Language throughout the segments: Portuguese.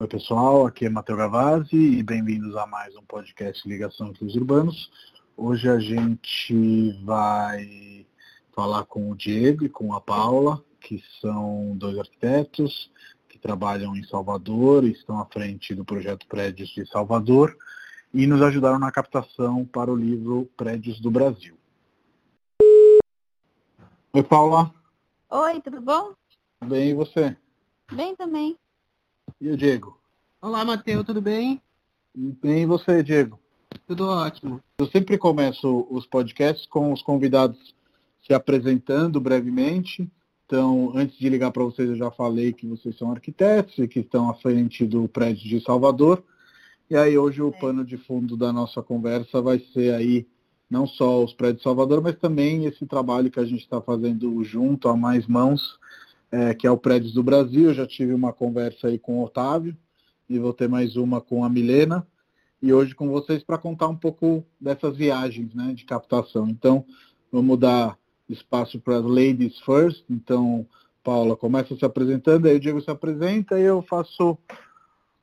Oi pessoal, aqui é Matheus Gavazzi e bem-vindos a mais um podcast Ligação entre os Urbanos. Hoje a gente vai falar com o Diego e com a Paula, que são dois arquitetos que trabalham em Salvador e estão à frente do projeto Prédios de Salvador e nos ajudaram na captação para o livro Prédios do Brasil. Oi Paula. Oi, tudo bom? Bem, e você? Bem também. E o Diego? Olá, Matheus, tudo bem? Bem, e você, Diego? Tudo ótimo. Eu sempre começo os podcasts com os convidados se apresentando brevemente. Então, antes de ligar para vocês, eu já falei que vocês são arquitetos e que estão à frente do prédio de Salvador. E aí, hoje, o pano de fundo da nossa conversa vai ser aí não só os prédios de Salvador, mas também esse trabalho que a gente está fazendo junto a mais mãos é, que é o Prédios do Brasil. Eu já tive uma conversa aí com o Otávio e vou ter mais uma com a Milena. E hoje com vocês para contar um pouco dessas viagens né, de captação. Então, vamos dar espaço para as ladies first. Então, Paula, começa se apresentando, aí o Diego se apresenta e eu faço,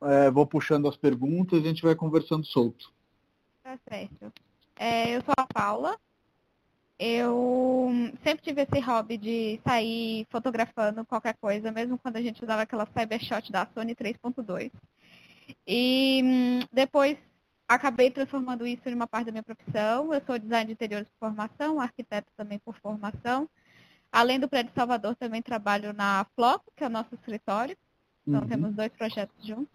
é, vou puxando as perguntas e a gente vai conversando solto. Tá certo. É, eu sou a Paula, eu sempre tive esse hobby de sair fotografando qualquer coisa, mesmo quando a gente usava aquela Cybershot da Sony 3.2. E hum, depois acabei transformando isso em uma parte da minha profissão. Eu sou design de interiores por formação, arquiteto também por formação. Além do Prédio Salvador, também trabalho na Floco, que é o nosso escritório. Então uhum. temos dois projetos juntos.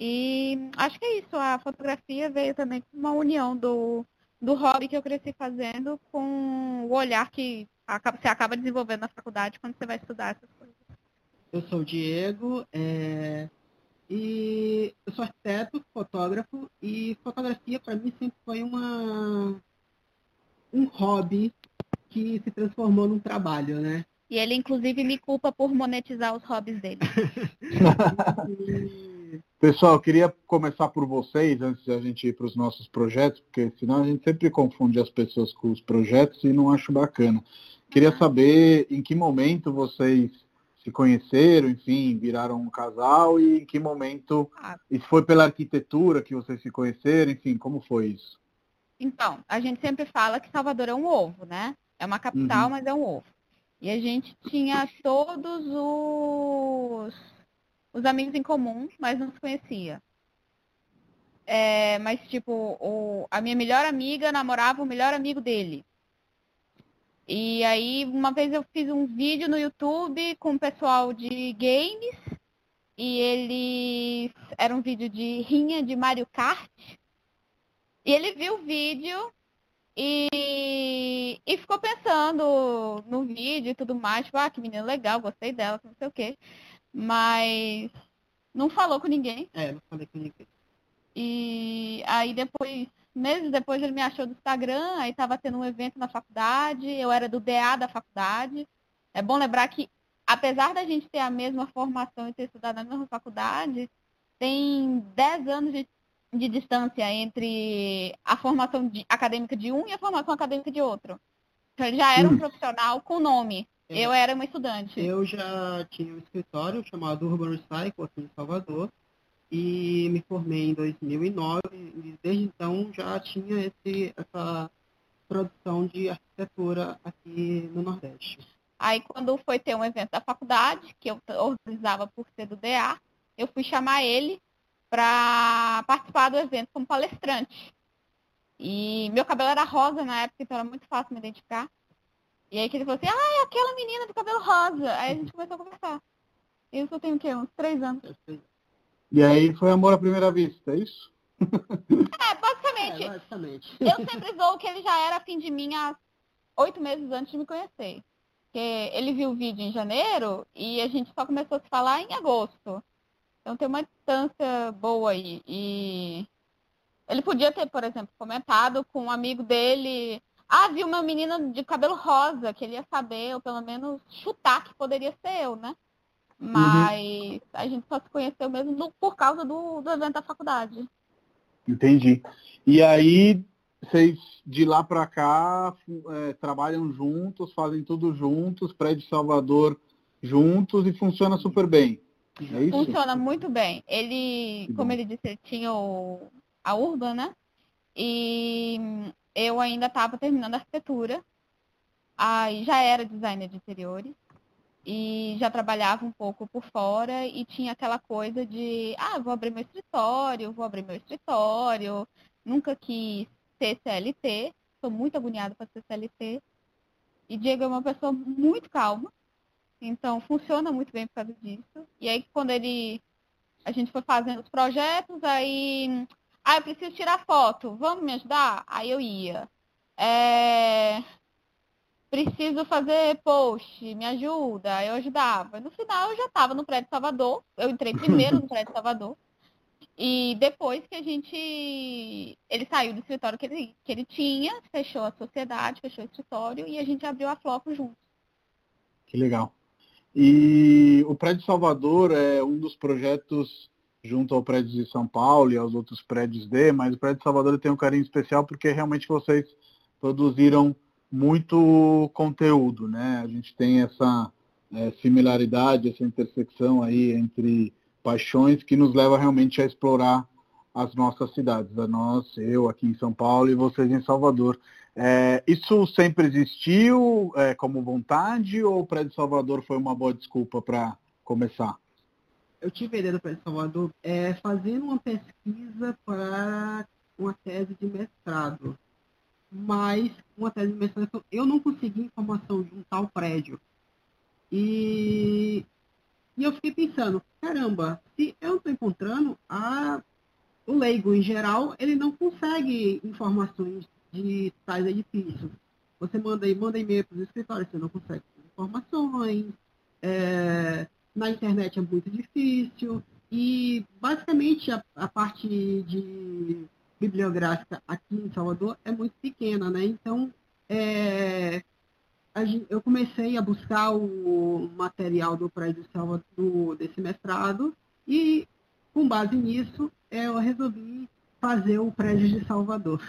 E hum, acho que é isso. A fotografia veio também com uma união do do hobby que eu cresci fazendo com o olhar que você acaba desenvolvendo na faculdade quando você vai estudar essas coisas. Eu sou o Diego, é... e eu sou arquiteto, fotógrafo, e fotografia para mim sempre foi uma um hobby que se transformou num trabalho, né? E ele, inclusive, me culpa por monetizar os hobbies dele. e... Pessoal, eu queria começar por vocês, antes de a gente ir para os nossos projetos, porque senão a gente sempre confunde as pessoas com os projetos e não acho bacana. Queria saber em que momento vocês se conheceram, enfim, viraram um casal e em que momento ah. isso foi pela arquitetura que vocês se conheceram, enfim, como foi isso? Então, a gente sempre fala que Salvador é um ovo, né? É uma capital, uhum. mas é um ovo. E a gente tinha todos os os amigos em comum, mas não se conhecia. É, mas, tipo, o, a minha melhor amiga namorava o melhor amigo dele. E aí, uma vez eu fiz um vídeo no YouTube com o pessoal de games. E ele era um vídeo de rinha de Mario Kart. E ele viu o vídeo e, e ficou pensando no vídeo e tudo mais. Tipo, ah, que menina legal, gostei dela, não sei o quê. Mas não falou com ninguém. É, não falei com ninguém. E aí depois, meses depois, ele me achou do Instagram, aí tava tendo um evento na faculdade, eu era do DA da faculdade. É bom lembrar que, apesar da gente ter a mesma formação e ter estudado na mesma faculdade, tem 10 anos de, de distância entre a formação de, acadêmica de um e a formação acadêmica de outro. Então ele já era um hum. profissional com nome. É. Eu era uma estudante. Eu já tinha um escritório chamado Urban Recycle aqui em Salvador e me formei em 2009 e desde então já tinha esse, essa produção de arquitetura aqui no Nordeste. Aí quando foi ter um evento da faculdade, que eu organizava por ser do DA, eu fui chamar ele para participar do evento como palestrante. E meu cabelo era rosa na época, então era muito fácil me identificar. E aí que ele falou assim, ah, é aquela menina do cabelo rosa. Aí a gente começou a conversar. Isso eu tenho o quê? Uns três anos. E aí foi amor à primeira vista, é isso? É, basicamente. É, basicamente. Eu sempre zoo que ele já era fim de mim há oito meses antes de me conhecer. Porque ele viu o vídeo em janeiro e a gente só começou a se falar em agosto. Então tem uma distância boa aí. E ele podia ter, por exemplo, comentado com um amigo dele ah, vi uma menina de cabelo rosa, que ele ia saber, ou pelo menos chutar que poderia ser eu, né? Mas uhum. a gente só se conheceu mesmo no, por causa do, do evento da faculdade. Entendi. E aí, vocês de lá para cá é, trabalham juntos, fazem tudo juntos, prédio Salvador juntos e funciona super bem. É Funciona muito bem. Ele, como ele disse, ele tinha o, a Urban, né? E eu ainda estava terminando arquitetura. Aí já era designer de interiores e já trabalhava um pouco por fora e tinha aquela coisa de, ah, vou abrir meu escritório, vou abrir meu escritório. Nunca quis ser CLT, estou muito agoniada para ser CLT. E Diego é uma pessoa muito calma, então funciona muito bem por causa disso. E aí quando ele a gente foi fazendo os projetos, aí ah, eu preciso tirar foto, vamos me ajudar? Aí eu ia. É preciso fazer post, me ajuda, eu ajudava. No final eu já estava no prédio Salvador, eu entrei primeiro no prédio Salvador. E depois que a gente. Ele saiu do escritório que ele, que ele tinha, fechou a sociedade, fechou o escritório e a gente abriu a Floco juntos. Que legal. E o prédio Salvador é um dos projetos junto ao prédio de São Paulo e aos outros prédios D, mas o prédio Salvador tem um carinho especial porque realmente vocês produziram muito conteúdo, né? A gente tem essa é, similaridade, essa intersecção aí entre paixões que nos leva realmente a explorar as nossas cidades, a nós, eu aqui em São Paulo e vocês em Salvador. É, isso sempre existiu é, como vontade ou o Prédio Salvador foi uma boa desculpa para começar? Eu tive a ideia do Prédio Salvador é, fazendo uma pesquisa para uma tese de mestrado mas uma tese de mestrado eu não consegui informação de um tal prédio. E, e eu fiquei pensando, caramba, se eu estou encontrando, a, o leigo em geral, ele não consegue informações de tais edifícios. Você manda, manda e-mail para os escritórios, você não consegue informações, é, na internet é muito difícil, e basicamente a, a parte de bibliográfica aqui em Salvador é muito pequena, né? Então, é, eu comecei a buscar o material do prédio de Salvador, desse mestrado, e com base nisso, eu resolvi fazer o prédio de Salvador.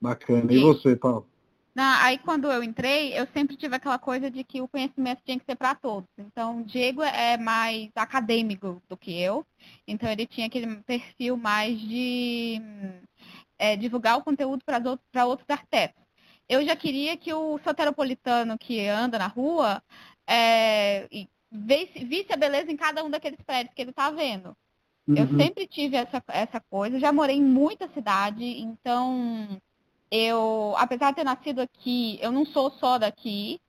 Bacana. E você, Paulo? Aí quando eu entrei, eu sempre tive aquela coisa de que o conhecimento tinha que ser para todos. Então, o Diego é mais acadêmico do que eu. Então, ele tinha aquele perfil mais de é, divulgar o conteúdo para outros, outros arquitetos. Eu já queria que o soteropolitano que anda na rua é, visse, visse a beleza em cada um daqueles prédios que ele está vendo. Uhum. Eu sempre tive essa, essa coisa. Já morei em muita cidade, então eu, apesar de ter nascido aqui, eu não sou só daqui.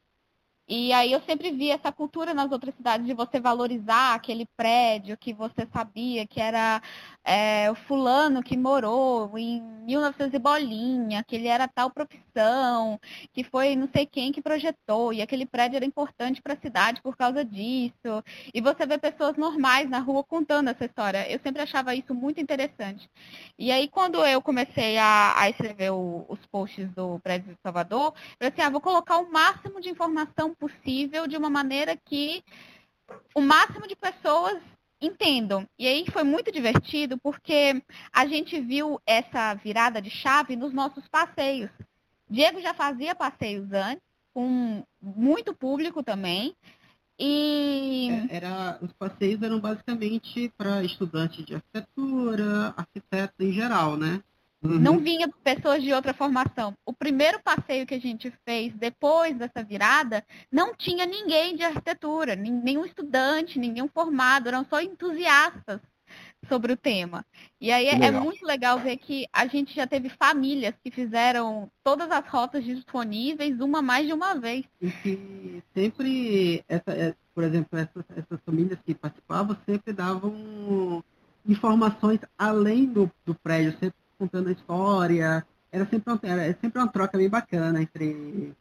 E aí eu sempre vi essa cultura nas outras cidades de você valorizar aquele prédio que você sabia que era é, o fulano que morou em 1900 e bolinha, que ele era tal profissão, que foi não sei quem que projetou, e aquele prédio era importante para a cidade por causa disso. E você vê pessoas normais na rua contando essa história. Eu sempre achava isso muito interessante. E aí quando eu comecei a, a escrever o, os posts do prédio de Salvador, eu assim, ah, vou colocar o máximo de informação possível de uma maneira que o máximo de pessoas entendam. E aí foi muito divertido porque a gente viu essa virada de chave nos nossos passeios. Diego já fazia passeios antes, com muito público também. E é, era, os passeios eram basicamente para estudantes de arquitetura, arquitetos em geral, né? Uhum. Não vinha pessoas de outra formação. O primeiro passeio que a gente fez depois dessa virada, não tinha ninguém de arquitetura, nenhum estudante, nenhum formado, eram só entusiastas sobre o tema. E aí é, é muito legal ver que a gente já teve famílias que fizeram todas as rotas disponíveis uma mais de uma vez. E que sempre, essa, é, por exemplo, essas, essas famílias que participavam sempre davam informações além do, do prédio, sempre contando a história. Era sempre, uma, era sempre uma troca bem bacana entre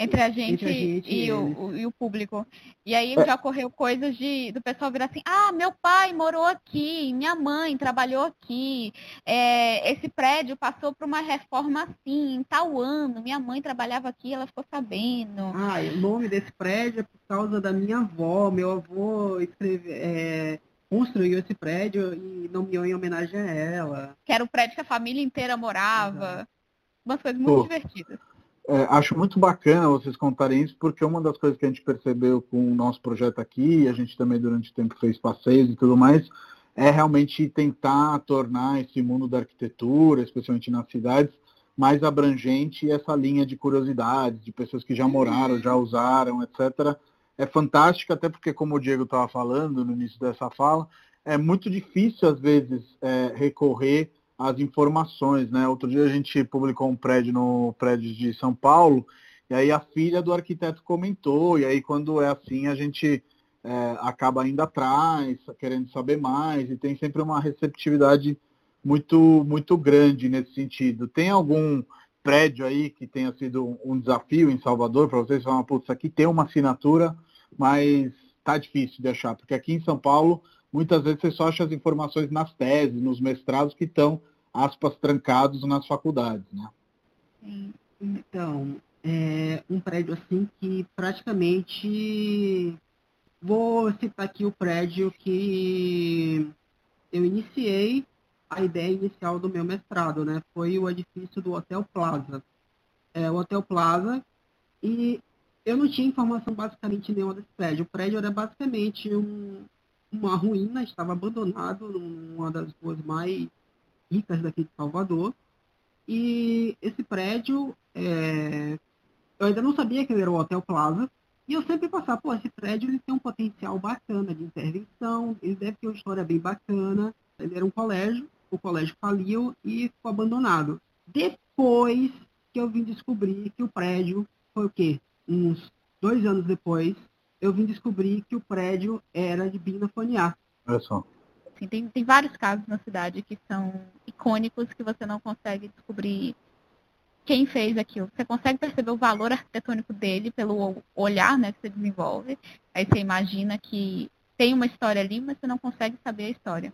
entre a gente, entre a gente e, e, o, e, o, público. E aí já ocorreu coisas de do pessoal virar assim, ah, meu pai morou aqui, minha mãe trabalhou aqui, é, esse prédio passou por uma reforma assim, em tal ano, minha mãe trabalhava aqui, ela ficou sabendo. Ah, o nome desse prédio é por causa da minha avó, meu avô escreveu. É construiu esse prédio e nomeou em homenagem a ela. Que era o prédio que a família inteira morava. Exato. Umas coisas muito Pô, divertidas. É, acho muito bacana vocês contarem isso, porque uma das coisas que a gente percebeu com o nosso projeto aqui, a gente também durante o tempo fez passeios e tudo mais, é realmente tentar tornar esse mundo da arquitetura, especialmente nas cidades, mais abrangente e essa linha de curiosidades, de pessoas que já moraram, já usaram, etc. É fantástica, até porque, como o Diego estava falando no início dessa fala, é muito difícil, às vezes, é, recorrer as informações, né? Outro dia a gente publicou um prédio no prédio de São Paulo, e aí a filha do arquiteto comentou, e aí quando é assim a gente é, acaba indo atrás, querendo saber mais, e tem sempre uma receptividade muito, muito grande nesse sentido. Tem algum prédio aí que tenha sido um desafio em Salvador para vocês falar, putz, aqui tem uma assinatura, mas tá difícil de achar, porque aqui em São Paulo muitas vezes você só acha as informações nas teses, nos mestrados que estão aspas, trancados nas faculdades, né? Então, é um prédio assim que praticamente vou citar aqui o prédio que eu iniciei a ideia inicial do meu mestrado, né? Foi o edifício do Hotel Plaza. É, o Hotel Plaza e eu não tinha informação basicamente nenhuma desse prédio. O prédio era basicamente um, uma ruína, estava abandonado numa das ruas mais ricas daqui de Salvador. E esse prédio, é... eu ainda não sabia que ele era o Hotel Plaza, e eu sempre passava, pô, esse prédio ele tem um potencial bacana de intervenção, ele deve ter uma história bem bacana. Ele era um colégio, o colégio faliu e ficou abandonado. Depois que eu vim descobrir que o prédio foi o quê? Uns dois anos depois, eu vim descobrir que o prédio era de Bina Foniá. Olha só. Assim, tem, tem vários casos na cidade que são icônicos que você não consegue descobrir quem fez aquilo. Você consegue perceber o valor arquitetônico dele pelo olhar né, que você desenvolve. Aí você imagina que tem uma história ali, mas você não consegue saber a história.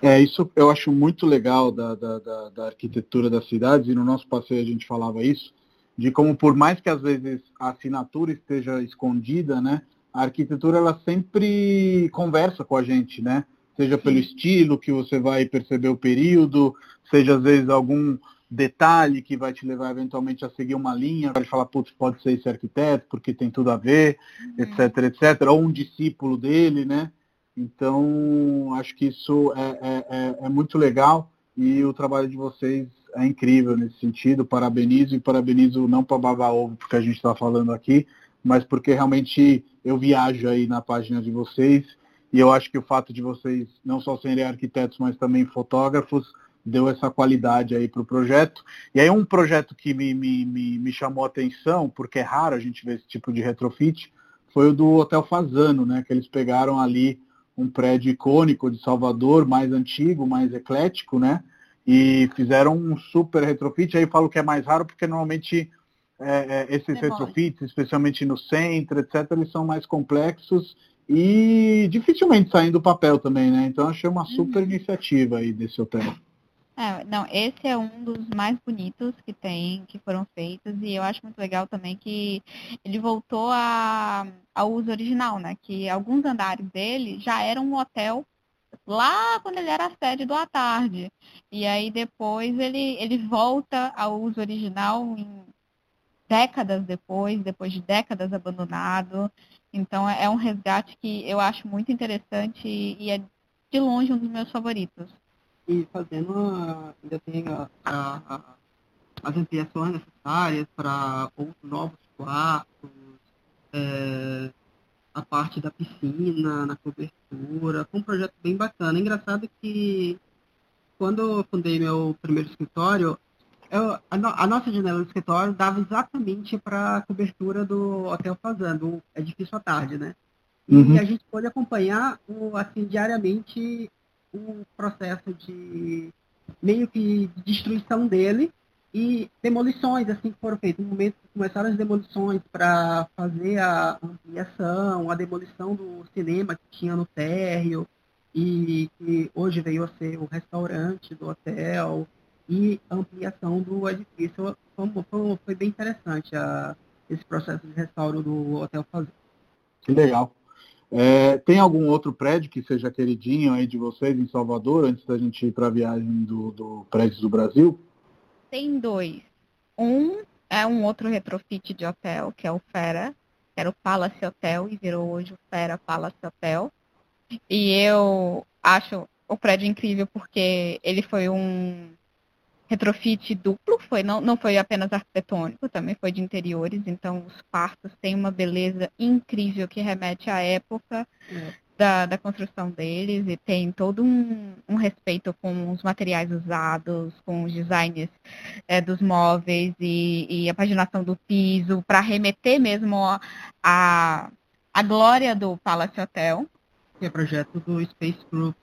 É, isso eu acho muito legal da, da, da, da, arquitetura das cidades, e no nosso passeio a gente falava isso, de como por mais que às vezes a assinatura esteja escondida, né, a arquitetura ela sempre conversa com a gente, né? Seja pelo estilo que você vai perceber o período, seja às vezes algum detalhe que vai te levar eventualmente a seguir uma linha, vai falar, putz, pode ser esse arquiteto, porque tem tudo a ver, uhum. etc, etc, ou um discípulo dele, né? Então, acho que isso é, é, é, é muito legal e o trabalho de vocês é incrível nesse sentido. Parabenizo e parabenizo não para babar ovo, porque a gente está falando aqui, mas porque realmente eu viajo aí na página de vocês e eu acho que o fato de vocês não só serem arquitetos, mas também fotógrafos, deu essa qualidade aí para o projeto. E aí um projeto que me, me, me, me chamou a atenção, porque é raro a gente ver esse tipo de retrofit, foi o do Hotel Fazano, né? Que eles pegaram ali um prédio icônico de Salvador, mais antigo, mais eclético, né? E fizeram um super retrofit. Aí falo que é mais raro porque normalmente é, é, esses retrofits, especialmente no centro, etc., eles são mais complexos e dificilmente saem do papel também, né? Então achei uma super uhum. iniciativa aí desse hotel. É, não, esse é um dos mais bonitos que tem, que foram feitos, e eu acho muito legal também que ele voltou a, ao uso original, né? Que alguns andares dele já eram um hotel lá quando ele era a sede do à tarde. E aí depois ele, ele volta ao uso original em décadas depois, depois de décadas abandonado. Então é, é um resgate que eu acho muito interessante e é de longe um dos meus favoritos. E fazendo ainda tem a, a, a, as ampliações necessárias para outros novos quartos, é, a parte da piscina, na cobertura, foi um projeto bem bacana. É engraçado que quando eu fundei meu primeiro escritório, eu, a, no, a, nossa janela do escritório dava exatamente para a cobertura do Hotel Fazendo, o edifício à tarde, né? E uhum. a gente pôde acompanhar o, assim, diariamente o processo de meio que destruição dele e demolições assim que foram feitas. No momento que começaram as demolições para fazer a ampliação, a demolição do cinema que tinha no térreo e que hoje veio a ser o restaurante do hotel, e ampliação do edifício. Foi, foi, foi bem interessante a, esse processo de restauro do Hotel Fazer. Que legal. É, tem algum outro prédio que seja queridinho aí de vocês em Salvador, antes da gente ir para a viagem do, do prédio do Brasil? Tem dois. Um é um outro retrofit de hotel, que é o Fera, que era o Palace Hotel e virou hoje o Fera Palace Hotel. E eu acho o prédio incrível porque ele foi um retrofit duplo, foi, não, não foi apenas arquitetônico, também foi de interiores, então os quartos têm uma beleza incrível que remete à época é. da, da construção deles e tem todo um, um respeito com os materiais usados, com os designs é, dos móveis e, e, a paginação do piso, para remeter mesmo a, a glória do Palace Hotel. Que é projeto do Space Group.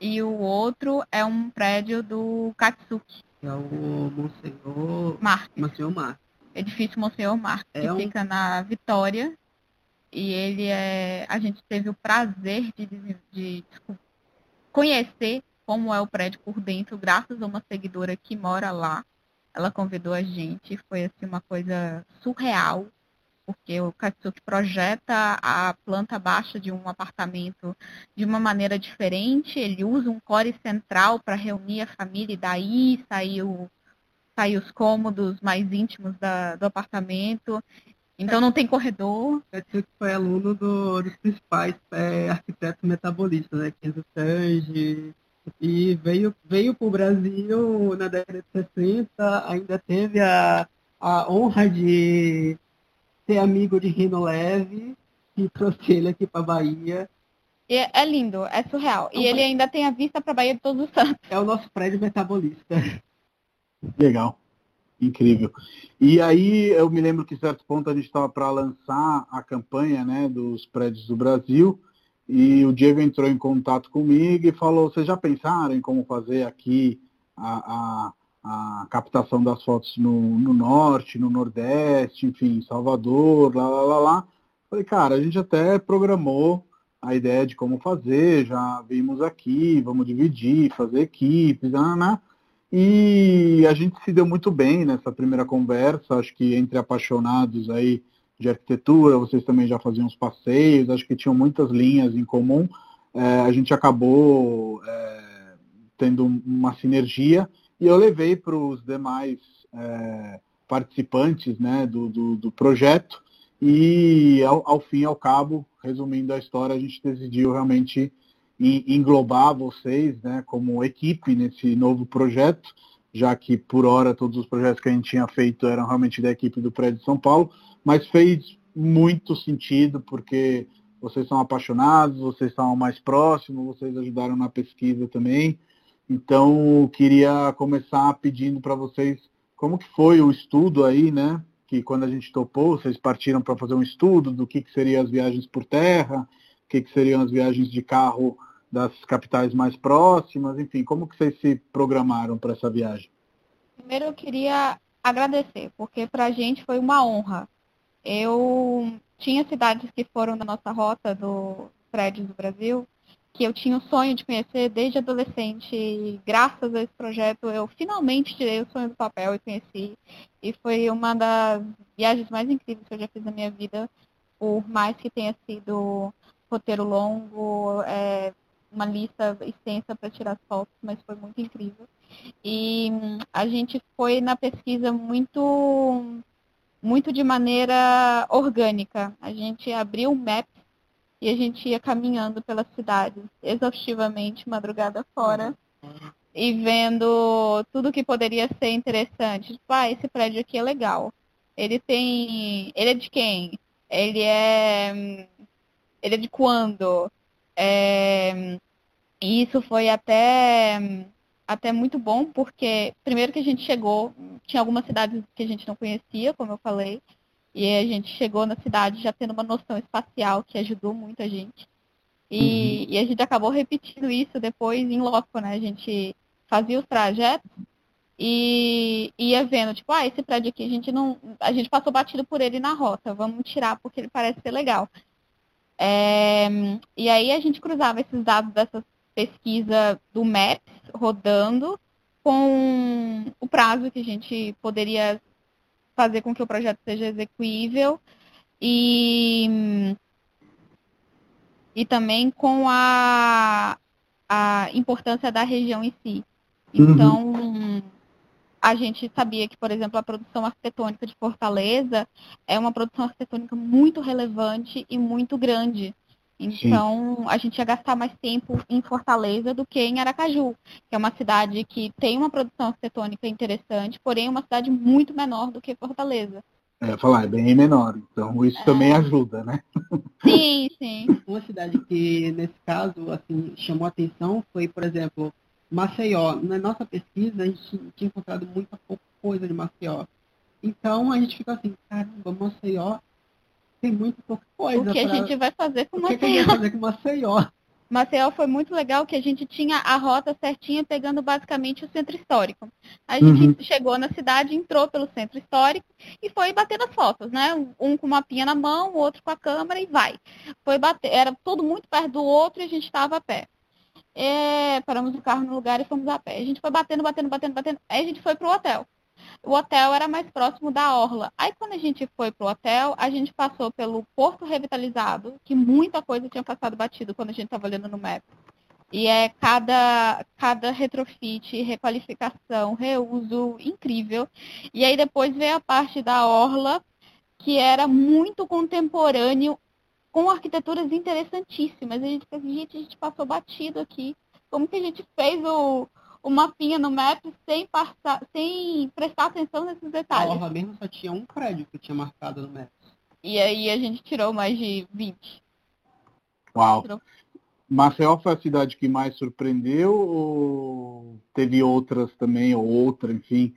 E o outro é um prédio do Katsuki é o Monsenhor Marques. Monsenhor Marques. Edifício Monsenhor Marques, é que um... fica na Vitória. E ele é. A gente teve o prazer de, de, de conhecer como é o prédio por dentro, graças a uma seguidora que mora lá. Ela convidou a gente, foi assim uma coisa surreal porque o Katsuki projeta a planta baixa de um apartamento de uma maneira diferente, ele usa um core central para reunir a família e daí saiu sair os cômodos mais íntimos da, do apartamento. Então não tem corredor. Katsuki foi aluno do, dos principais é, arquitetos metabolistas, né? Kenzo Tange, e veio, veio para o Brasil na década de 60, ainda teve a, a honra de ser amigo de Rino Leve, que trouxe ele aqui para Bahia. E é lindo, é surreal. E ele ainda tem a vista para Bahia de Todos os Santos. É o nosso prédio metabolista. Legal. Incrível. E aí eu me lembro que em certo ponto a gente estava para lançar a campanha né, dos prédios do Brasil e o Diego entrou em contato comigo e falou, vocês já pensaram em como fazer aqui a, a a captação das fotos no, no, norte, no nordeste, enfim, Salvador, lá, lá, lá, lá. Falei, cara, a gente até programou a ideia de como fazer, já vimos aqui, vamos dividir, fazer equipes, né, né. e a gente se deu muito bem nessa primeira conversa, acho que entre apaixonados aí de arquitetura, vocês também já faziam os passeios, acho que tinham muitas linhas em comum, é, a gente acabou é, tendo uma sinergia e eu levei para os demais é, participantes né, do, do, do, projeto e ao, ao fim e ao cabo, resumindo a história, a gente decidiu realmente englobar vocês né, como equipe nesse novo projeto, já que por hora todos os projetos que a gente tinha feito eram realmente da equipe do Prédio de São Paulo, mas fez muito sentido porque vocês são apaixonados, vocês estavam mais próximos, vocês ajudaram na pesquisa também. Então, queria começar pedindo para vocês como que foi o estudo aí, né? Que quando a gente topou, vocês partiram para fazer um estudo do que, que seriam as viagens por terra, o que, que seriam as viagens de carro das capitais mais próximas, enfim, como que vocês se programaram para essa viagem? Primeiro eu queria agradecer, porque para a gente foi uma honra. Eu tinha cidades que foram da nossa rota do prédio do Brasil, que eu tinha o sonho de conhecer desde adolescente. E graças a esse projeto, eu finalmente tirei o sonho do papel e conheci. E foi uma das viagens mais incríveis que eu já fiz na minha vida, por mais que tenha sido roteiro longo, é, uma lista extensa para tirar fotos, mas foi muito incrível. E a gente foi na pesquisa muito muito de maneira orgânica. A gente abriu o Maps e a gente ia caminhando pelas cidades exaustivamente, madrugada fora, e vendo tudo que poderia ser interessante. Tipo, ah, esse prédio aqui é legal. Ele tem. Ele é de quem? Ele é. Ele é de quando? É... E isso foi até até muito bom, porque primeiro que a gente chegou, tinha algumas cidades que a gente não conhecia, como eu falei, e a gente chegou na cidade já tendo uma noção espacial que ajudou muito a gente. E, uhum. e a gente acabou repetindo isso depois em loco, né? A gente fazia os trajetos e ia vendo, tipo, ah, esse prédio aqui a gente não. A gente passou batido por ele na rota, vamos tirar porque ele parece ser legal. É, e aí a gente cruzava esses dados dessa pesquisa do Maps rodando com o prazo que a gente poderia fazer com que o projeto seja execuível e, e também com a, a importância da região em si. Uhum. Então, uhum. a gente sabia que, por exemplo, a produção arquitetônica de Fortaleza é uma produção arquitetônica muito relevante e muito grande. Então, Sim. a gente ia gastar mais tempo em Fortaleza do que em Aracaju, que é uma cidade que tem uma produção arquitetônica interessante, porém é uma cidade muito menor do que Fortaleza. É, falar, é bem menor, então isso é. também ajuda, né? Sim, sim. Uma cidade que, nesse caso, assim, chamou atenção foi, por exemplo, Maceió. Na nossa pesquisa, a gente tinha encontrado muita pouca coisa de Maceió. Então, a gente ficou assim, caramba, Maceió tem muito pouca coisa. O que pra... a gente vai fazer com Maceió? O que a gente vai fazer com Maceió? Maceió foi muito legal que a gente tinha a rota certinha pegando basicamente o centro histórico. A gente uhum. chegou na cidade, entrou pelo centro histórico e foi batendo as fotos, né? Um com uma pinha na mão, o outro com a câmera e vai. Foi bater, era tudo muito perto do outro e a gente estava a pé. É, paramos o carro no lugar e fomos a pé. A gente foi batendo, batendo, batendo, batendo. Aí a gente foi pro hotel o hotel era mais próximo da orla. Aí quando a gente foi pro hotel, a gente passou pelo Porto Revitalizado, que muita coisa tinha passado batido quando a gente estava olhando no map. E é cada, cada retrofit, requalificação, reuso incrível. E aí depois veio a parte da orla, que era muito contemporâneo, com arquiteturas interessantíssimas. A gente, a gente passou batido aqui. Como que a gente fez o, o mapinha no map sem, passar, sem prestar atenção nesses detalhes. A Orla mesmo só tinha um prédio que tinha marcado no map. E aí a gente tirou mais de 20. Uau. Tirou... Maceió foi a cidade que mais surpreendeu ou teve outras também, ou outra, enfim,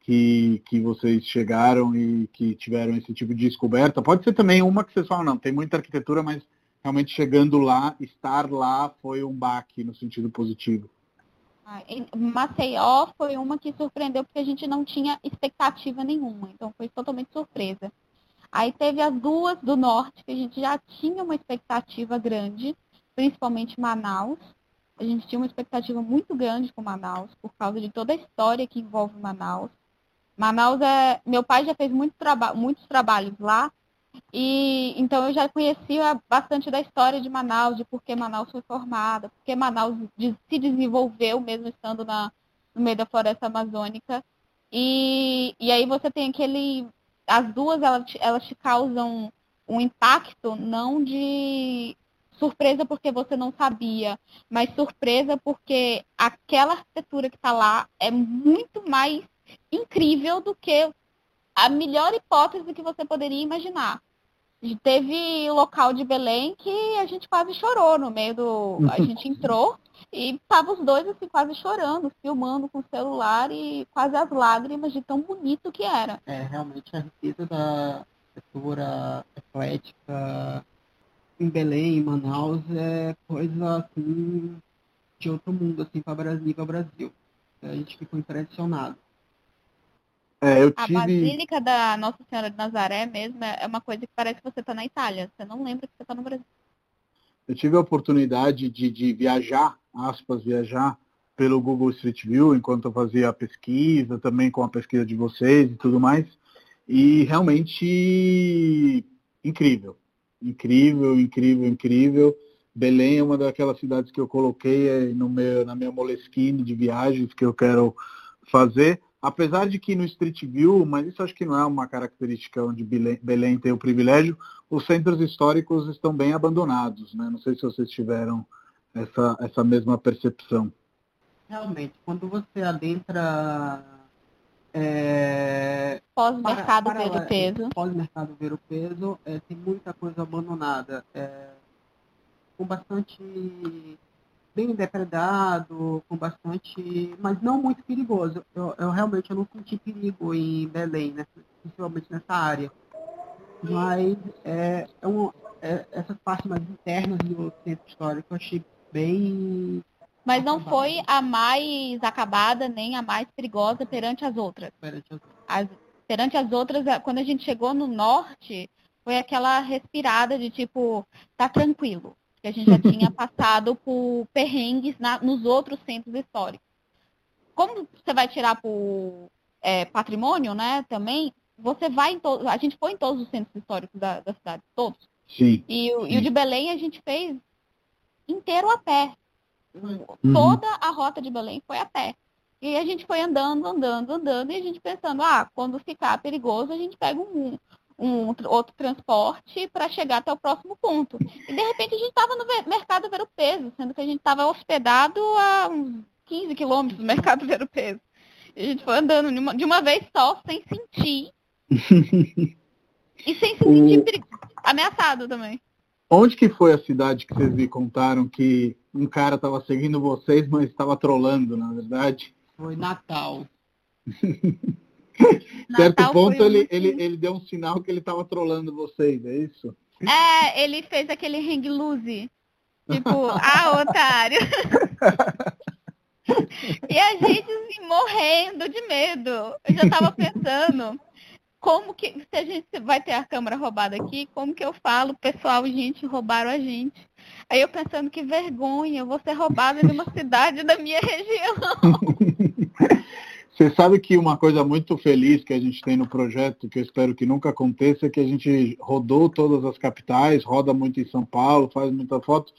que, que vocês chegaram e que tiveram esse tipo de descoberta? Pode ser também uma que vocês falam, não, tem muita arquitetura, mas realmente chegando lá, estar lá foi um baque no sentido positivo. Maceió foi uma que surpreendeu porque a gente não tinha expectativa nenhuma, então foi totalmente surpresa. Aí teve as duas do norte, que a gente já tinha uma expectativa grande, principalmente Manaus. A gente tinha uma expectativa muito grande com Manaus, por causa de toda a história que envolve Manaus. Manaus é. Meu pai já fez muito traba... muitos trabalhos lá, e então eu já conhecia bastante da história de Manaus, de por que Manaus foi formada, por que Manaus se desenvolveu mesmo estando na, no meio da floresta amazônica. E, e aí você tem aquele. As duas elas, elas te causam um impacto não de surpresa porque você não sabia, mas surpresa porque aquela arquitetura que está lá é muito mais incrível do que a melhor hipótese que você poderia imaginar. Teve local de Belém que a gente quase chorou no meio do. A gente entrou e tava os dois assim quase chorando, filmando com o celular e quase as lágrimas de tão bonito que era. É, realmente a riqueza da arquitetura eclética em Belém, em Manaus, é coisa assim de outro mundo, assim, para nível Brasil. A gente ficou impressionado. É, eu tive... A Basílica da Nossa Senhora de Nazaré mesmo é uma coisa que parece que você está na Itália. Você não lembra que você está no Brasil. Eu tive a oportunidade de, de viajar, aspas, viajar pelo Google Street View enquanto eu fazia a pesquisa, também com a pesquisa de vocês e tudo mais. E realmente incrível. Incrível, incrível, incrível. Belém é uma daquelas cidades que eu coloquei no meu, na minha Moleskine de viagens que eu quero fazer apesar de que no Street View, mas isso acho que não é uma característica onde Belém tem o privilégio, os centros históricos estão bem abandonados, né? Não sei se vocês tiveram essa, essa mesma percepção. Realmente, quando você adentra é, pós-mercado ver o peso, pós-mercado ver o peso, é, tem muita coisa abandonada, é, com bastante bem depredado, com bastante, mas não muito perigoso. Eu, eu realmente eu não senti perigo em Belém, né? principalmente nessa área. Mas é, é, um, é essas partes mais internas do centro histórico eu achei bem. Mas não acabada. foi a mais acabada nem a mais perigosa perante as outras. Perante as outras. As, perante as outras, quando a gente chegou no norte, foi aquela respirada de tipo, tá tranquilo que a gente já tinha passado por perrengues na, nos outros centros históricos. Como você vai tirar por é, patrimônio, né, também, você vai em todos, a gente foi em todos os centros históricos da, da cidade, todos. Sim. E, Sim. e o de Belém a gente fez inteiro a pé. Uhum. Toda a rota de Belém foi a pé. E a gente foi andando, andando, andando, e a gente pensando, ah, quando ficar perigoso, a gente pega um, um outro transporte para chegar até o próximo ponto. E de repente a gente estava no mercado ver o peso, sendo que a gente estava hospedado a uns 15 quilômetros do mercado ver o peso. E a gente foi andando de uma, de uma vez só, sem sentir. e sem se sentir ameaçado também. Onde que foi a cidade que vocês me contaram que um cara estava seguindo vocês, mas estava trolando, na verdade? Foi Natal. certo Natal ponto ele, ele, ele deu um sinal que ele estava trolando vocês, é isso? É, ele fez aquele hang loose. Tipo, ah, otário. e a gente assim, morrendo de medo. Eu já tava pensando, como que, se a gente vai ter a câmera roubada aqui, como que eu falo, pessoal, gente, roubaram a gente. Aí eu pensando que vergonha, eu vou ser roubada de uma cidade da minha região. Você sabe que uma coisa muito feliz que a gente tem no projeto, que eu espero que nunca aconteça, é que a gente rodou todas as capitais, roda muito em São Paulo, faz muita foto,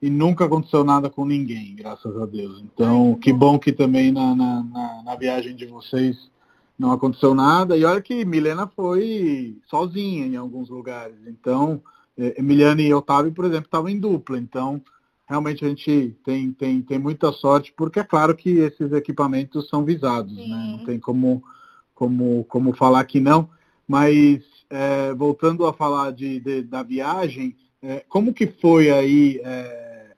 e nunca aconteceu nada com ninguém, graças a Deus. Então, que bom que também na, na, na, na viagem de vocês não aconteceu nada. E olha que Milena foi sozinha em alguns lugares. Então, é, Emiliana e Otávio, por exemplo, estavam em dupla. Então, realmente a gente tem, tem, tem muita sorte, porque é claro que esses equipamentos são visados, né? Não tem como, como, como falar que não. Mas, é, voltando a falar de, de da viagem, é, como que foi aí é,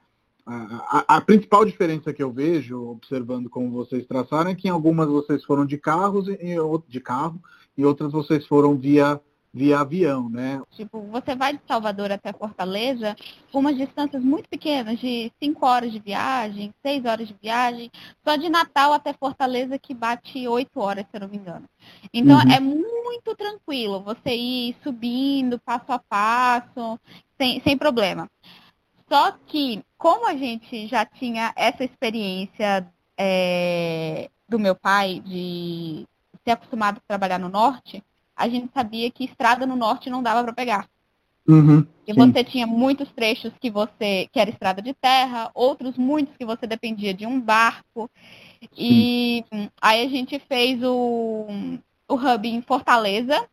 a, a, principal diferença que eu vejo, observando como vocês traçaram, é que em algumas vocês foram de carros e de carro, e outras vocês foram via via avião, né? Tipo, você vai de Salvador até Fortaleza com umas distâncias muito pequenas, de 5 horas de viagem, 6 horas de viagem, só de Natal até Fortaleza que bate 8 horas, se eu não me engano. Então uhum. é muito tranquilo você ir subindo passo a passo, sem, sem problema. Só que, como a gente já tinha essa experiência é, do meu pai de ser acostumado a trabalhar no norte, a gente sabia que estrada no norte não dava para pegar. Uhum, e sim. você tinha muitos trechos que você que era estrada de terra, outros muitos que você dependia de um barco. Sim. E aí a gente fez o, o hub em Fortaleza.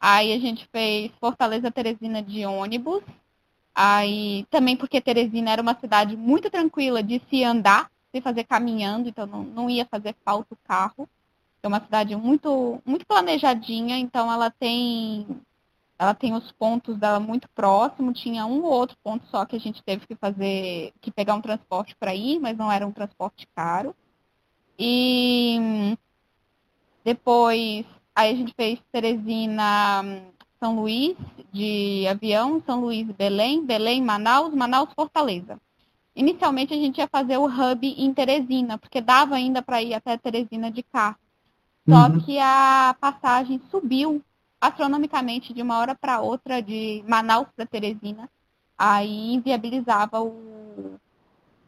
Aí a gente fez Fortaleza Teresina de ônibus. Aí também porque Teresina era uma cidade muito tranquila de se andar, se fazer caminhando, então não, não ia fazer falta o carro. É uma cidade muito muito planejadinha, então ela tem ela tem os pontos dela muito próximo, tinha um ou outro ponto só que a gente teve que fazer, que pegar um transporte para ir, mas não era um transporte caro. E depois aí a gente fez Teresina são Luís de avião, São Luís Belém, Belém Manaus, Manaus Fortaleza. Inicialmente a gente ia fazer o hub em Teresina, porque dava ainda para ir até Teresina de carro. Só uhum. que a passagem subiu astronomicamente de uma hora para outra de Manaus para Teresina. Aí inviabilizava o,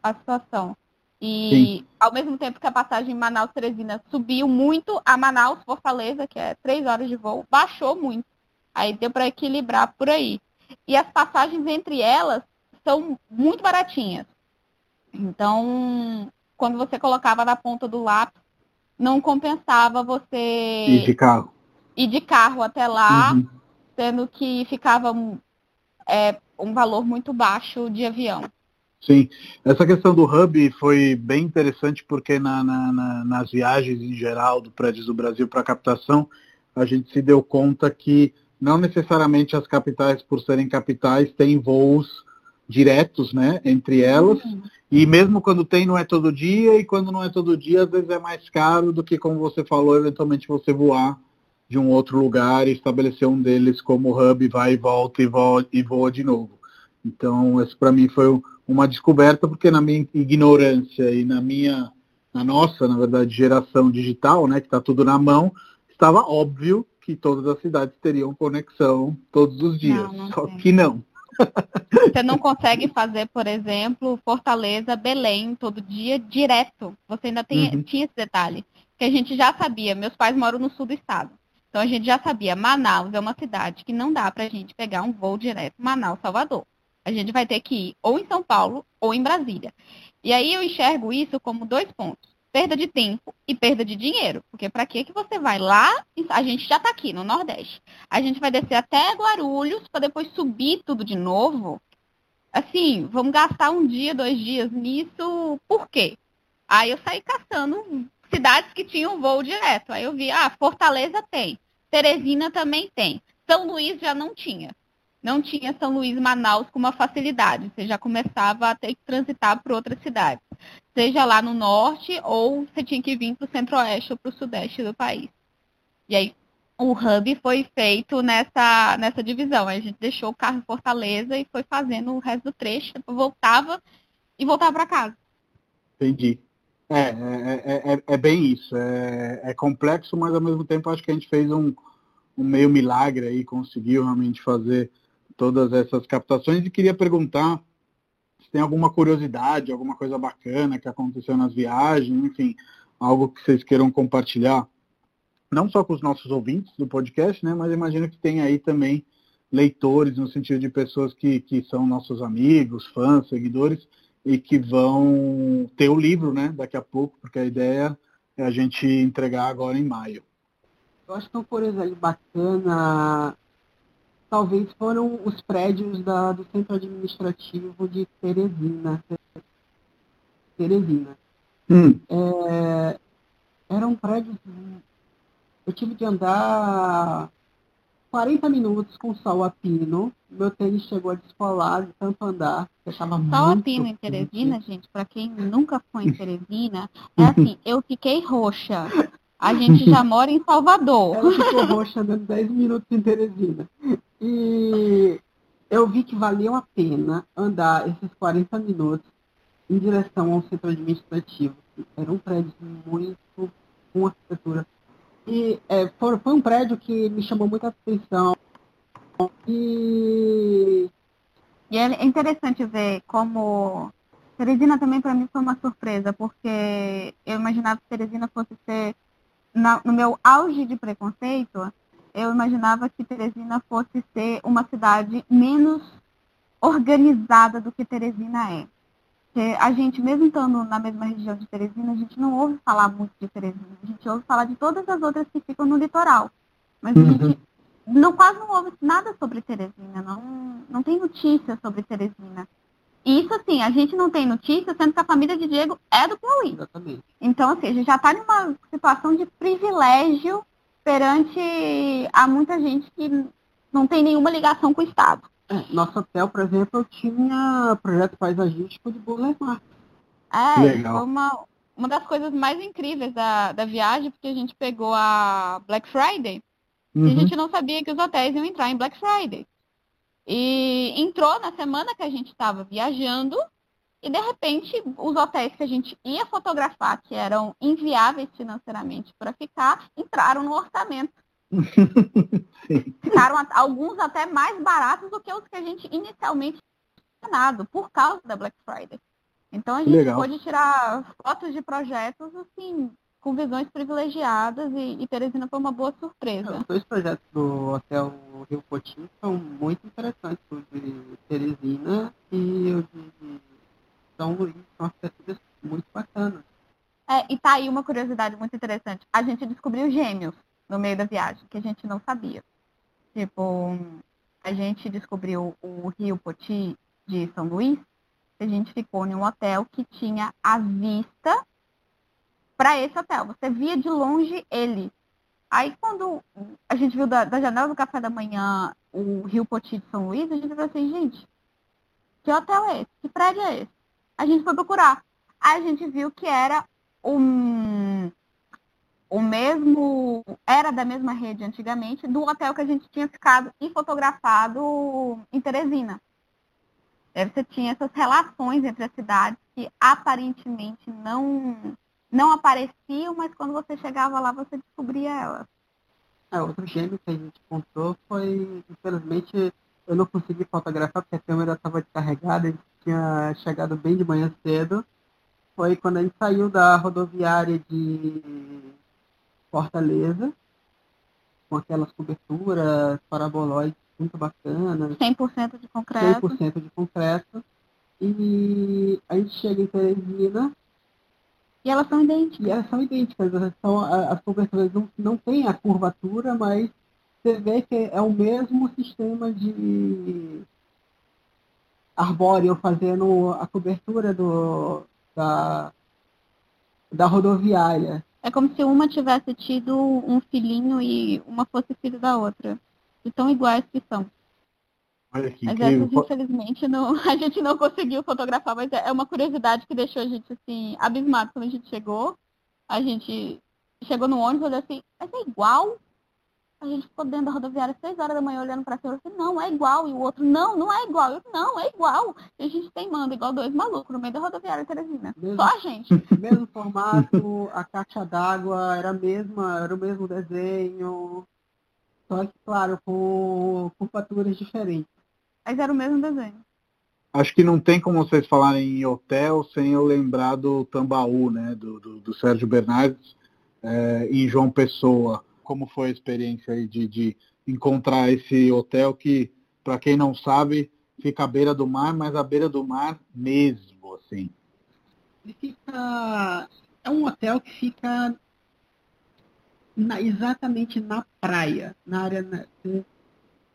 a situação. E Sim. ao mesmo tempo que a passagem Manaus-Teresina subiu muito, a Manaus-Fortaleza, que é três horas de voo, baixou muito. Aí deu para equilibrar por aí. E as passagens entre elas são muito baratinhas. Então, quando você colocava na ponta do lápis, não compensava você ir de carro, ir de carro até lá, uhum. sendo que ficava é, um valor muito baixo de avião. Sim, essa questão do hub foi bem interessante porque na, na, na, nas viagens em geral do Prédios do Brasil para captação, a gente se deu conta que não necessariamente as capitais, por serem capitais, têm voos diretos, né, entre elas. Uhum. E mesmo quando tem, não é todo dia, e quando não é todo dia, às vezes é mais caro do que, como você falou, eventualmente você voar de um outro lugar e estabelecer um deles como hub, vai e volta e voa, e voa de novo. Então, isso para mim foi uma descoberta, porque na minha ignorância e na minha, na nossa, na verdade, geração digital, né, que está tudo na mão, estava óbvio que todas as cidades teriam conexão todos os dias. Não, não só que não. Você não consegue fazer, por exemplo, Fortaleza, Belém, todo dia, direto. Você ainda tem, uhum. tinha esse detalhe. Que a gente já sabia, meus pais moram no sul do estado. Então a gente já sabia, Manaus é uma cidade que não dá pra gente pegar um voo direto Manaus-Salvador. A gente vai ter que ir ou em São Paulo ou em Brasília. E aí eu enxergo isso como dois pontos. Perda de tempo e perda de dinheiro. Porque para que que você vai lá? A gente já está aqui no Nordeste. A gente vai descer até Guarulhos para depois subir tudo de novo. Assim, vamos gastar um dia, dois dias nisso. Por quê? Aí eu saí caçando cidades que tinham voo direto. Aí eu vi, ah, Fortaleza tem, Teresina também tem, São Luís já não tinha não tinha São Luís Manaus com uma facilidade. Você já começava a ter que transitar por outras cidades. Seja lá no norte ou você tinha que vir para o centro-oeste ou para o sudeste do país. E aí o hub foi feito nessa, nessa divisão. A gente deixou o carro em Fortaleza e foi fazendo o resto do trecho, voltava e voltava para casa. Entendi. É, é, é, é, é bem isso. É, é complexo, mas ao mesmo tempo acho que a gente fez um, um meio milagre aí, conseguiu realmente fazer todas essas captações e queria perguntar tem alguma curiosidade, alguma coisa bacana que aconteceu nas viagens, enfim, algo que vocês queiram compartilhar, não só com os nossos ouvintes do podcast, né, mas imagino que tem aí também leitores, no sentido de pessoas que, que são nossos amigos, fãs, seguidores, e que vão ter o livro, né, daqui a pouco, porque a ideia é a gente entregar agora em maio. Eu acho que é uma curiosidade bacana talvez foram os prédios da, do centro administrativo de Teresina. Teresina. Hum. É, eram prédios. Eu tive que andar 40 minutos com sol a pino. Meu tênis chegou a descolar de tanto andar. Sol a pino em Teresina, gente, para quem nunca foi em Teresina, é assim, eu fiquei roxa. A gente já mora em Salvador. Ela ficou roxa andando 10 minutos em Teresina. E eu vi que valeu a pena andar esses 40 minutos em direção ao centro administrativo. Era um prédio muito com arquitetura. E é, foi, foi, um prédio que me chamou muita atenção. E... e é interessante ver como Teresina também para mim foi uma surpresa, porque eu imaginava que Teresina fosse ser, na, no meu auge de preconceito, eu imaginava que Teresina fosse ser uma cidade menos organizada do que Teresina é. Porque a gente, mesmo estando na mesma região de Teresina, a gente não ouve falar muito de Teresina. A gente ouve falar de todas as outras que ficam no litoral. Mas a gente uhum. não, quase não ouve nada sobre Teresina. Não, não tem notícia sobre Teresina. Isso, assim, a gente não tem notícia, sendo que a família de Diego é do Piauí. Exatamente. Então, assim, a gente já está numa situação de privilégio perante a muita gente que não tem nenhuma ligação com o Estado. É, nosso hotel, por exemplo, tinha projeto paisagístico de Boulevard. É, Legal. foi uma, uma das coisas mais incríveis da, da viagem, porque a gente pegou a Black Friday uhum. e a uhum. gente não sabia que os hotéis iam entrar em Black Friday. E entrou na semana que a gente estava viajando e, de repente, os hotéis que a gente ia fotografar, que eram inviáveis financeiramente para ficar, entraram no orçamento. Ficaram alguns até mais baratos do que os que a gente inicialmente tinha por causa da Black Friday. Então a gente Legal. pôde tirar fotos de projetos assim, com visões privilegiadas e, e Teresina foi uma boa surpresa. Os dois projetos do Hotel Rio Potinho são muito interessantes, o de Teresina e o de são, são arquiteturas muito bacanas. É, e tá aí uma curiosidade muito interessante. A gente descobriu gêmeos no meio da viagem, que a gente não sabia. Tipo, a gente descobriu o Rio Poti de São Luís, a gente ficou em um hotel que tinha a vista para esse hotel. Você via de longe ele. Aí quando a gente viu da, da, janela do café da manhã o Rio Poti de São Luís, a gente falou assim, gente, que hotel é esse? Que prédio é esse? a gente foi procurar. Aí a gente viu que era um, o mesmo, era da mesma rede antigamente, do hotel que a gente tinha ficado e fotografado em Teresina. Você tinha essas relações entre as cidades que aparentemente não, não apareciam, mas quando você chegava lá você descobria elas. É, outro gêmeo que a gente encontrou foi, infelizmente, eu não consegui fotografar porque a câmera estava descarregada, a gente tinha chegado bem de manhã cedo. Foi quando a gente saiu da rodoviária de Fortaleza, com aquelas coberturas parabolóides muito bacanas. 100% de concreto. 100% de concreto. E a gente chega em Teresina E elas são idênticas. E elas são idênticas. São, as coberturas não, não têm a curvatura, mas você vê que é o mesmo sistema de arbóreo fazendo a cobertura do, da, da rodoviária. É como se uma tivesse tido um filhinho e uma fosse filho da outra. E tão iguais que são. Olha que Mas incrível. essas, infelizmente, não, a gente não conseguiu fotografar, mas é uma curiosidade que deixou a gente, assim, abismado quando a gente chegou. A gente chegou no ônibus e olhou assim, mas é igual? A gente ficou dentro da rodoviária às seis horas da manhã olhando para cima e assim, não, é igual. E o outro, não, não é igual. Eu, não, é igual. E a gente teimando, igual dois malucos no meio da rodoviária Teresina. Mesmo. Só a gente. Mesmo formato, a caixa d'água era a mesma, era o mesmo desenho. Só que, claro, com curvaturas diferentes. Mas era o mesmo desenho. Acho que não tem como vocês falarem em hotel sem eu lembrar do Tambaú, né? Do, do, do Sérgio Bernardes é, em João Pessoa. Como foi a experiência aí de, de encontrar esse hotel que, para quem não sabe, fica à beira do mar, mas à beira do mar mesmo, assim. Ele fica. É um hotel que fica na, exatamente na praia, na área. Na,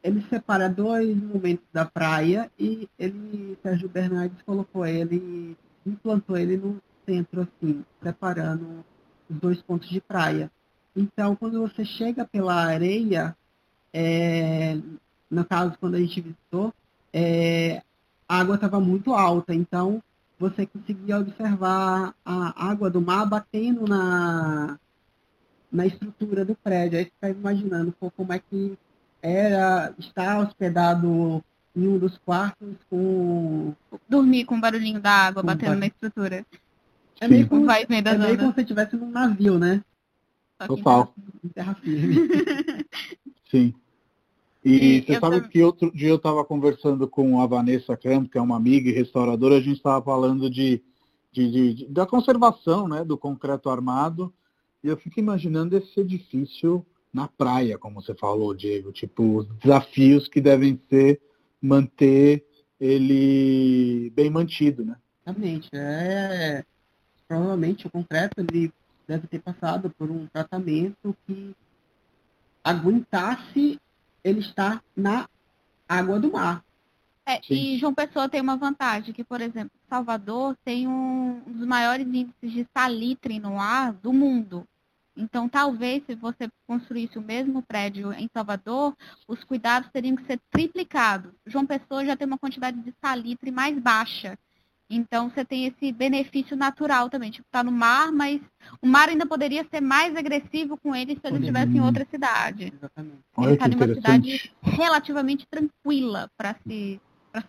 ele separa dois momentos da praia e ele, Sérgio Bernardes, colocou ele, implantou ele no centro, assim, separando os dois pontos de praia. Então, quando você chega pela areia, é, no caso, quando a gente visitou, é, a água estava muito alta, então você conseguia observar a água do mar batendo na, na estrutura do prédio. Aí você está imaginando como é que era estar hospedado em um dos quartos com. Dormir com o barulhinho da água Com batendo bar- na estrutura. É meio Com como, vai das é meio como se você estivesse num navio, né? Total. Em terra firme. Sim. E, E você sabe tam- que outro dia eu estava conversando com a Vanessa Campos, que é uma amiga e restauradora, a gente estava falando de, de- de- de- da conservação né, do concreto armado, e eu fico imaginando esse edifício na praia, como você falou, Diego, tipo, os desafios que devem ser manter ele bem mantido, né? Exatamente. É, provavelmente o concreto ele deve ter passado por um tratamento que aguentasse ele estar na água do mar. É, e João Pessoa tem uma vantagem, que, por exemplo, Salvador tem um, um dos maiores índices de salitre no ar do mundo. Então, talvez, se você construísse o mesmo prédio em Salvador, os cuidados teriam que ser triplicados. João Pessoa já tem uma quantidade de salitre mais baixa. Então, você tem esse benefício natural também. Tipo, tá no mar, mas o mar ainda poderia ser mais agressivo com ele se ele estivesse em outra cidade. Exatamente. Ele está numa cidade relativamente tranquila para se,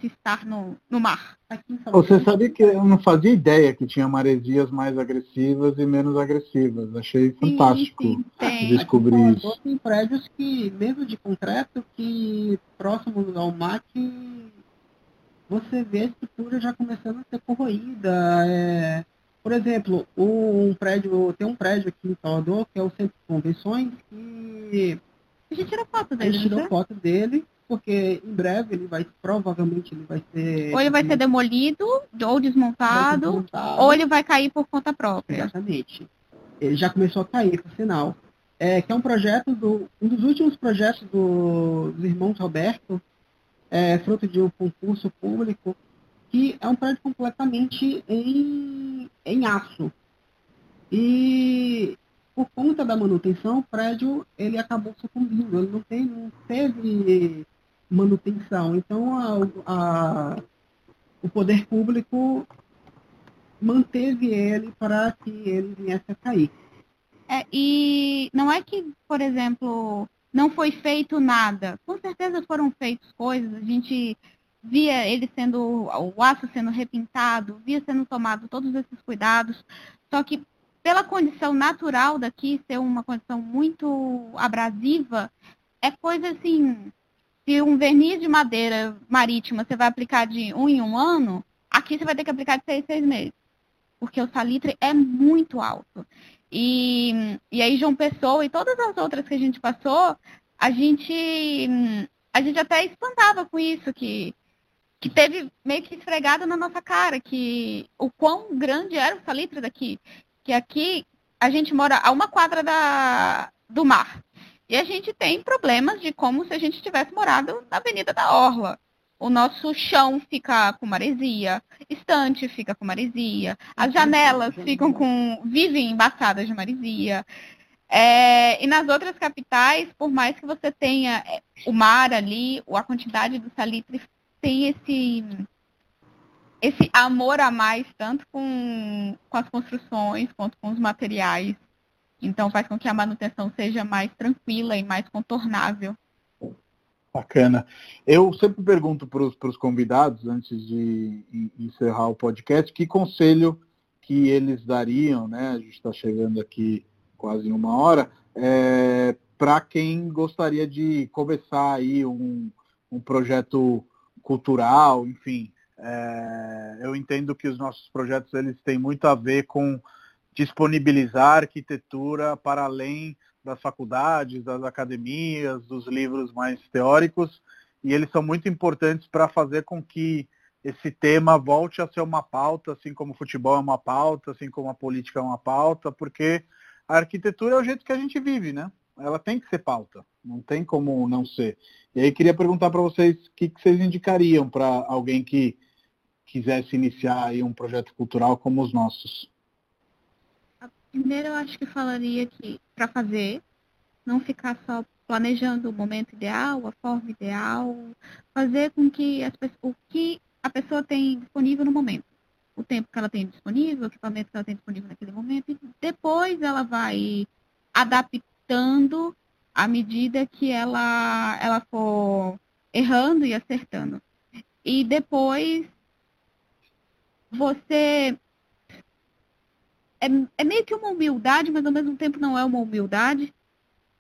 estar no, no mar. Aqui em Salvador, Você sabia que eu não fazia ideia que tinha maresias mais agressivas e menos agressivas. Achei fantástico. Sim, sim, tem. descobrir aqui isso. Tem prédios que, mesmo de concreto, que próximos ao mar, que você vê a estrutura já começando a ser corroída. é. Por exemplo, um prédio, tem um prédio aqui em Salvador, que é o Centro de Convenções, que A gente tira foto a dele, gente tirou né? foto dele, porque em breve ele vai, provavelmente ele vai ser... Ou ele vai ser demolido, ou ser desmontado, desmontado. ou ele vai cair por conta própria. Exatamente. Ele já começou a cair, por sinal. É, que é um projeto do. Um dos últimos projetos do, dos irmãos Roberto, é, fruto de um concurso público, que é um prédio completamente em, em aço. E por conta da manutenção, o prédio ele acabou sucumbindo, ele não, tem, não teve manutenção. Então a, a- o poder público manteve ele para que ele viesse a cair. É, e não é que, por exemplo, não foi feito nada. Com certeza foram feitas coisas. A gente via ele sendo, o aço sendo repintado, via sendo tomado todos esses cuidados. Só que pela condição natural daqui ser uma condição muito abrasiva, é coisa assim, se um verniz de madeira marítima você vai aplicar de um em um ano, aqui você vai ter que aplicar de seis, seis meses. Porque o salitre é muito alto. E, e aí João Pessoa e todas as outras que a gente passou, a gente, a gente até espantava com isso, que, que teve meio que esfregado na nossa cara, que o quão grande era o salitre daqui. que aqui a gente mora a uma quadra da, do mar. E a gente tem problemas de como se a gente tivesse morado na Avenida da Orla. O nosso chão fica com maresia, estante fica com maresia, as janelas ficam com. vivem embaçadas de maresia. É, e nas outras capitais, por mais que você tenha é, o mar ali, a quantidade do salitre tem esse esse amor a mais, tanto com, com as construções quanto com os materiais. Então faz com que a manutenção seja mais tranquila e mais contornável. Bacana. Eu sempre pergunto para os convidados, antes de encerrar o podcast, que conselho que eles dariam, né? A gente está chegando aqui quase uma hora, é, para quem gostaria de começar aí um, um projeto cultural, enfim. É, eu entendo que os nossos projetos eles têm muito a ver com disponibilizar arquitetura para além das faculdades, das academias, dos livros mais teóricos, e eles são muito importantes para fazer com que esse tema volte a ser uma pauta, assim como o futebol é uma pauta, assim como a política é uma pauta, porque a arquitetura é o jeito que a gente vive, né? Ela tem que ser pauta, não tem como não ser. E aí queria perguntar para vocês o que, que vocês indicariam para alguém que quisesse iniciar aí um projeto cultural como os nossos. Primeiro, eu acho que falaria que para fazer, não ficar só planejando o momento ideal, a forma ideal, fazer com que as, o que a pessoa tem disponível no momento. O tempo que ela tem disponível, o equipamento que ela tem disponível naquele momento, e depois ela vai adaptando à medida que ela, ela for errando e acertando. E depois você é, é meio que uma humildade, mas ao mesmo tempo não é uma humildade.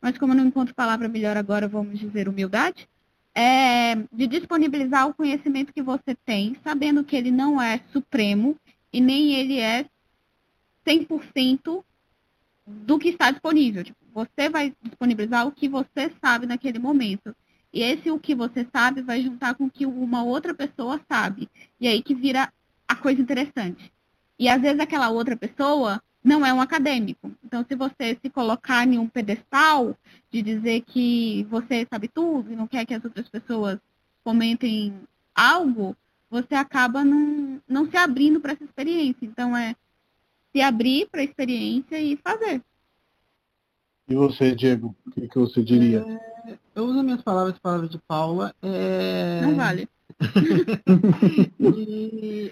Mas como eu não encontro palavra melhor agora, vamos dizer humildade. É, de disponibilizar o conhecimento que você tem, sabendo que ele não é supremo e nem ele é 100% do que está disponível. Tipo, você vai disponibilizar o que você sabe naquele momento. E esse o que você sabe vai juntar com o que uma outra pessoa sabe. E aí que vira a coisa interessante. E às vezes aquela outra pessoa não é um acadêmico. Então, se você se colocar em um pedestal de dizer que você sabe tudo e não quer que as outras pessoas comentem algo, você acaba não, não se abrindo para essa experiência. Então, é se abrir para a experiência e fazer. E você, Diego, o que, que você diria? É, eu uso minhas palavras, as palavras de Paula. É... Não vale. e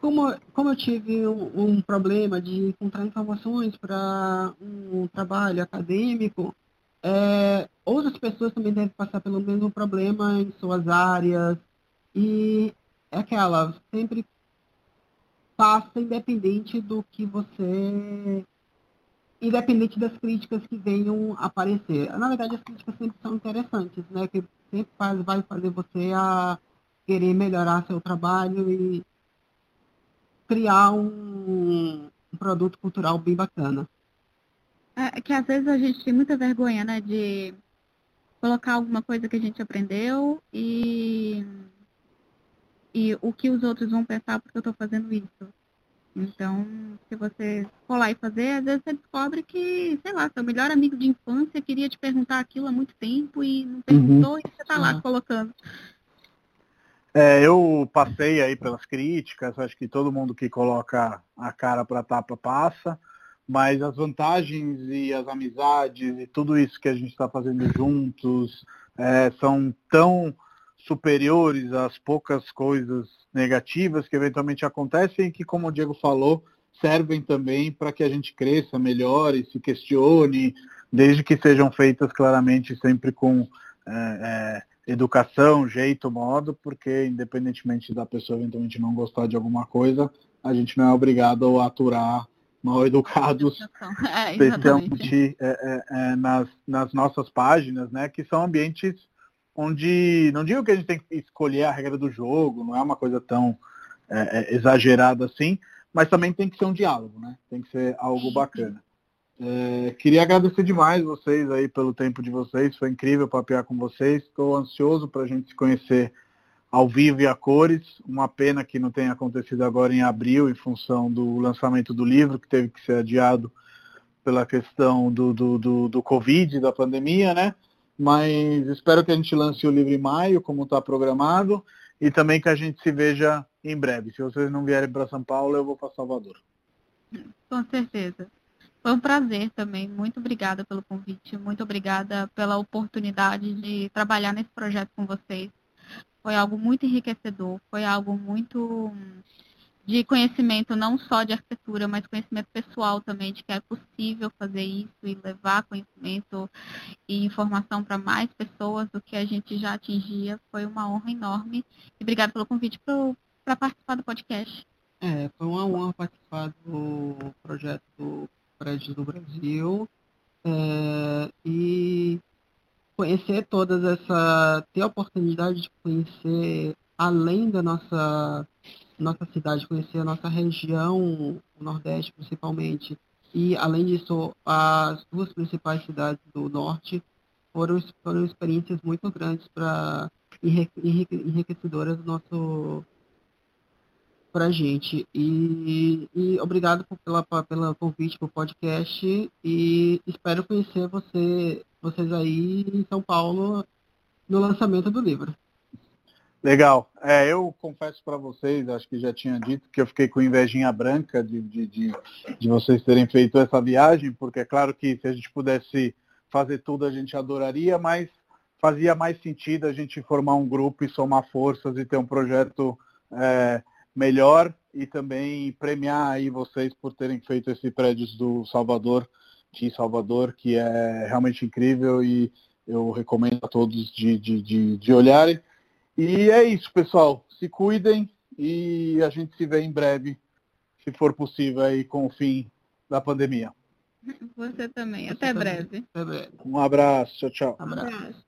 como, como eu tive um, um problema de encontrar informações para um trabalho acadêmico, é, outras pessoas também devem passar pelo mesmo problema em suas áreas. E é aquela, sempre passa independente do que você. Independente das críticas que venham aparecer. Na verdade, as críticas sempre são interessantes, né? Que sempre faz, vai fazer você a querer melhorar seu trabalho e criar um, um produto cultural bem bacana. É que às vezes a gente tem muita vergonha, né, de colocar alguma coisa que a gente aprendeu e e o que os outros vão pensar porque eu estou fazendo isso. Então, se você for lá e fazer, às vezes você descobre que, sei lá, seu melhor amigo de infância queria te perguntar aquilo há muito tempo e não perguntou uhum. e você está lá colocando. É, eu passei aí pelas críticas, acho que todo mundo que coloca a cara para tapa passa, mas as vantagens e as amizades e tudo isso que a gente está fazendo juntos é, são tão superiores às poucas coisas negativas que eventualmente acontecem e que, como o Diego falou, servem também para que a gente cresça, melhore, se questione, desde que sejam feitas claramente sempre com é, é, educação, jeito, modo, porque independentemente da pessoa eventualmente não gostar de alguma coisa, a gente não é obrigado a aturar mal educados, é, especialmente é, é, é, nas, nas nossas páginas, né, que são ambientes onde, não digo que a gente tem que escolher a regra do jogo, não é uma coisa tão é, é, exagerada assim, mas também tem que ser um diálogo, né, tem que ser algo bacana. É, queria agradecer demais vocês aí pelo tempo de vocês, foi incrível papear com vocês. Estou ansioso para a gente se conhecer ao vivo e a cores. Uma pena que não tenha acontecido agora em abril, em função do lançamento do livro, que teve que ser adiado pela questão do, do, do, do Covid, da pandemia, né? Mas espero que a gente lance o livro em maio, como está programado, e também que a gente se veja em breve. Se vocês não vierem para São Paulo, eu vou para Salvador. Com certeza. Foi um prazer também. Muito obrigada pelo convite. Muito obrigada pela oportunidade de trabalhar nesse projeto com vocês. Foi algo muito enriquecedor. Foi algo muito de conhecimento não só de arquitetura, mas conhecimento pessoal também, de que é possível fazer isso e levar conhecimento e informação para mais pessoas do que a gente já atingia. Foi uma honra enorme. E obrigada pelo convite para participar do podcast. É, foi uma honra participar do projeto Prédios do Brasil é, e conhecer todas essa. ter a oportunidade de conhecer além da nossa nossa cidade, conhecer a nossa região, o Nordeste principalmente, e além disso, as duas principais cidades do Norte foram, foram experiências muito grandes para enriquecedoras do nosso para a gente. E, e obrigado por, pela, pela convite para o podcast e espero conhecer você, vocês aí em São Paulo no lançamento do livro. Legal. É, eu confesso para vocês, acho que já tinha dito, que eu fiquei com invejinha branca de, de, de, de, vocês terem feito essa viagem, porque é claro que se a gente pudesse fazer tudo a gente adoraria, mas fazia mais sentido a gente formar um grupo e somar forças e ter um projeto é, melhor e também premiar aí vocês por terem feito esse prédio do Salvador, de Salvador, que é realmente incrível e eu recomendo a todos de, de, de, de olharem. E é isso, pessoal. Se cuidem e a gente se vê em breve, se for possível, aí com o fim da pandemia. Você também. Você Até, também. Breve. Até breve. Um abraço. Tchau, tchau. Um abraço.